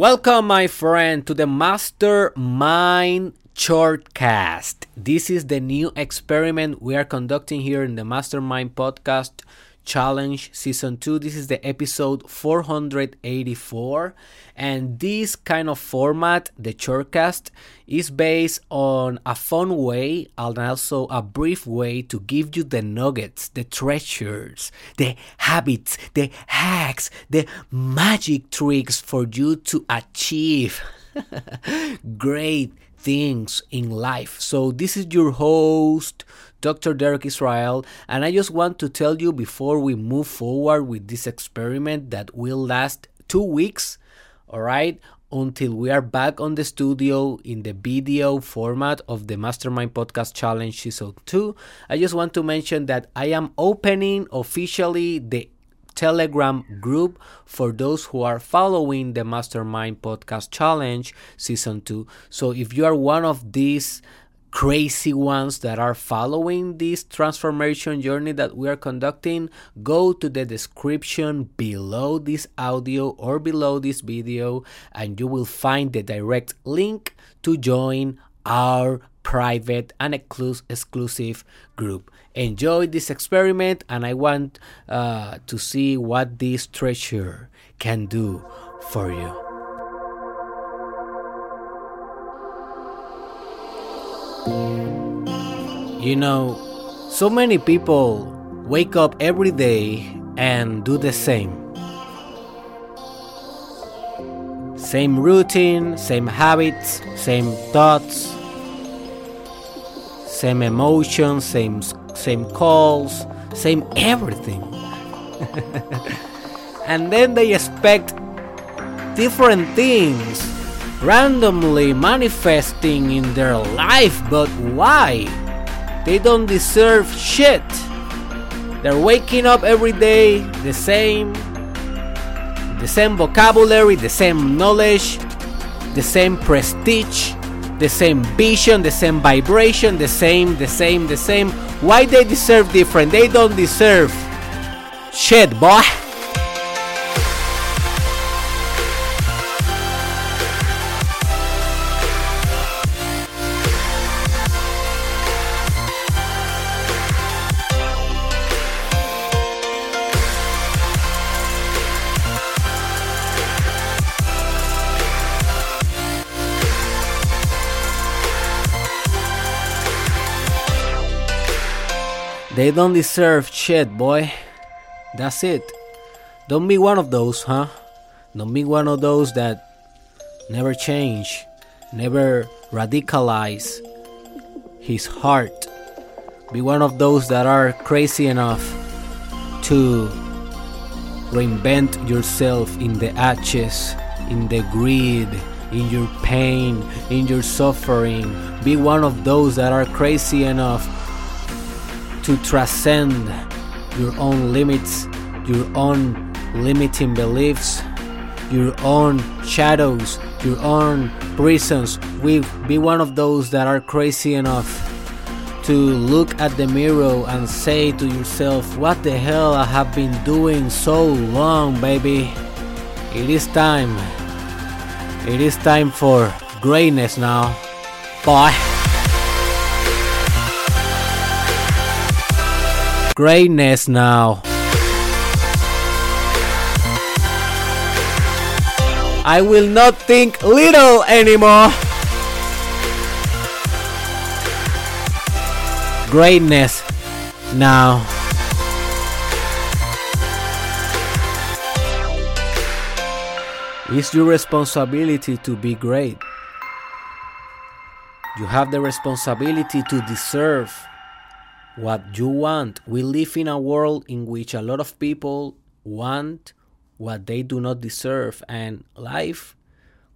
Welcome, my friend, to the Mastermind Shortcast. This is the new experiment we are conducting here in the Mastermind Podcast Challenge Season 2. This is the episode 484. And this kind of format, the Shortcast, is based on a fun way and also a brief way to give you the nuggets, the treasures, the habits, the hacks, the magic tricks for you to achieve great things in life. So, this is your host, Dr. Derek Israel, and I just want to tell you before we move forward with this experiment that will last two weeks, all right, until we are back on the studio in the video format of the Mastermind Podcast Challenge Season 2. I just want to mention that I am opening officially the Telegram group for those who are following the Mastermind Podcast Challenge Season 2. So if you are one of these crazy ones that are following this transformation journey that we are conducting, go to the description below this audio or below this video, and you will find the direct link to join our private and exclusive group. Enjoy this experiment, and I want uh, to see what this treasure can do for you. You know, so many people wake up every day and do the same. Same routine, same habits, same thoughts, same emotions, same same calls, same everything. and then they expect different things randomly manifesting in their life, but why? They don't deserve shit. They're waking up every day the same, the same vocabulary, the same knowledge, the same prestige, the same vision, the same vibration, the same, the same, the same. Why they deserve different? They don't deserve shit, boy. They don't deserve shit, boy. That's it. Don't be one of those, huh? Don't be one of those that never change, never radicalize his heart. Be one of those that are crazy enough to reinvent yourself in the ashes, in the greed, in your pain, in your suffering. Be one of those that are crazy enough to transcend your own limits, your own limiting beliefs, your own shadows, your own prisons. We be one of those that are crazy enough to look at the mirror and say to yourself, What the hell I have been doing so long, baby? It is time. It is time for greatness now. Bye. Greatness now. I will not think little anymore. Greatness now. It's your responsibility to be great. You have the responsibility to deserve what you want. We live in a world in which a lot of people want what they do not deserve and life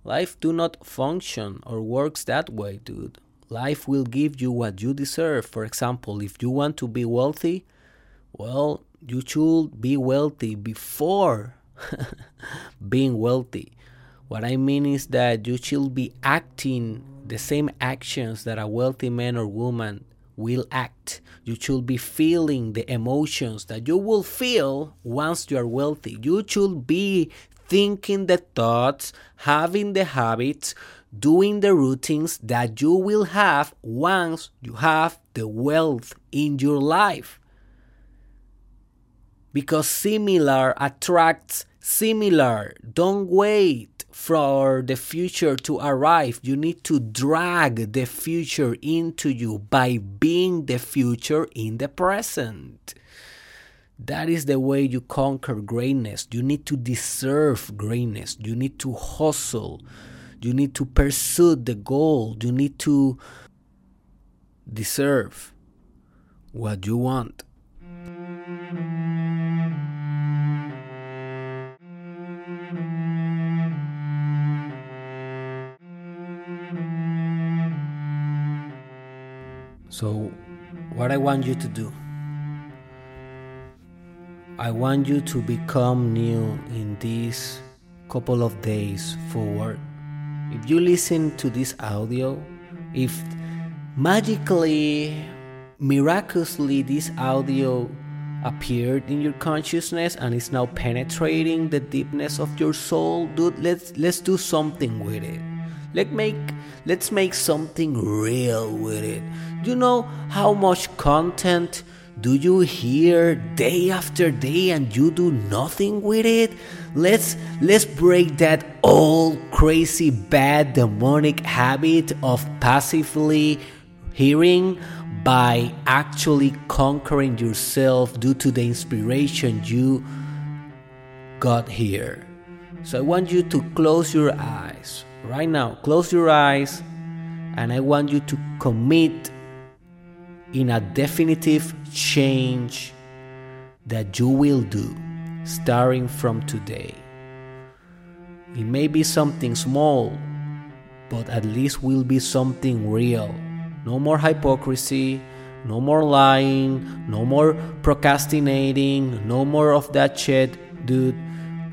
life do not function or works that way, dude. Life will give you what you deserve. For example, if you want to be wealthy, well, you should be wealthy before being wealthy. What I mean is that you should be acting the same actions that a wealthy man or woman will act. You should be feeling the emotions that you will feel once you are wealthy. You should be thinking the thoughts, having the habits, doing the routines that you will have once you have the wealth in your life. Because similar attracts similar. Don't wait for the future to arrive. You need to drag the future into you by being the future in the present. That is the way you conquer greatness. You need to deserve greatness. You need to hustle. You need to pursue the goal. You need to deserve what you want. So, what I want you to do I want you to become new in these couple of days forward. If you listen to this audio, if magically, miraculously, this audio appeared in your consciousness and is now penetrating the deepness of your soul, dude, let's let's do something with it. Let make let's make something real with it. You know how much content do you hear day after day and you do nothing with it? Let's let's break that old crazy bad demonic habit of passively hearing by actually conquering yourself due to the inspiration you got here. So I want you to close your eyes right now. Close your eyes and I want you to commit in a definitive change that you will do starting from today. It may be something small, but at least will be something real. No more hypocrisy, no more lying, no more procrastinating, no more of that shit, dude.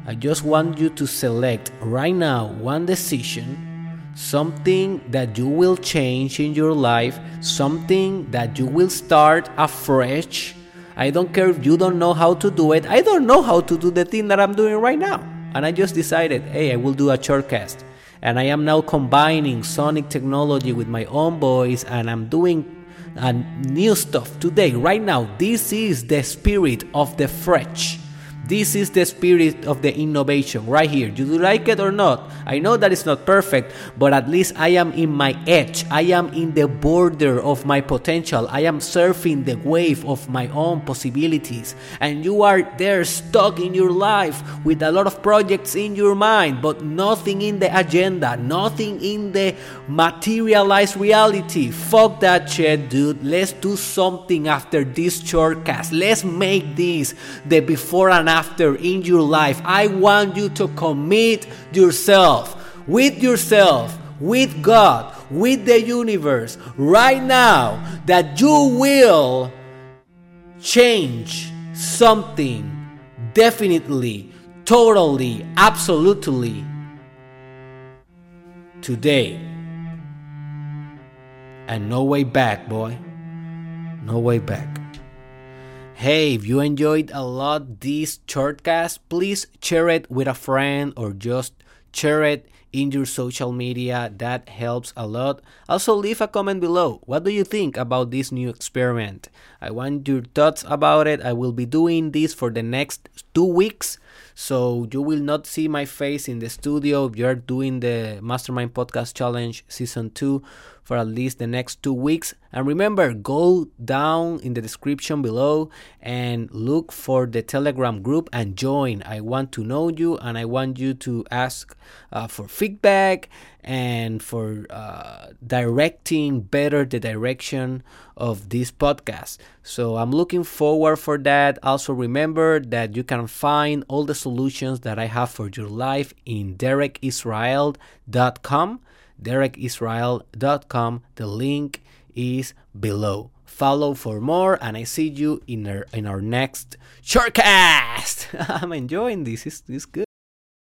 I just want you to select right now one decision something that you will change in your life, something that you will start afresh. I don't care if you don't know how to do it. I don't know how to do the thing that I'm doing right now. And I just decided, hey, I will do a shortcast. And I am now combining sonic technology with my own voice and I'm doing uh, new stuff today, right now. This is the spirit of the fresh. This is the spirit of the innovation right here. Do you do like it or not? I know that it's not perfect, but at least I am in my edge. I am in the border of my potential. I am surfing the wave of my own possibilities. And you are there stuck in your life with a lot of projects in your mind, but nothing in the agenda, nothing in the materialized reality. Fuck that shit, dude. Let's do something after this shortcast. Let's make this the before and after in your life. I want you to commit yourself with yourself, with God, with the universe right now that you will change something definitely, totally, absolutely today. And no way back, boy. No way back. Hey, if you enjoyed a lot this shortcast, please share it with a friend or just share it in your social media. That helps a lot. Also, leave a comment below. What do you think about this new experiment? I want your thoughts about it. I will be doing this for the next two weeks. So you will not see my face in the studio if you're doing the Mastermind Podcast Challenge Season 2 for at least the next two weeks. And remember, go down in the description below and look for the Telegram group and join. I want to know you and I want you to ask uh, for feedback and for uh, directing better the direction of this podcast. So I'm looking forward for that. Also remember that you can find all the solutions that I have for your life in derekisrael.com derekisrael.com. The link is below. Follow for more, and I see you in our in our next shortcast. I'm enjoying this. It's, it's good.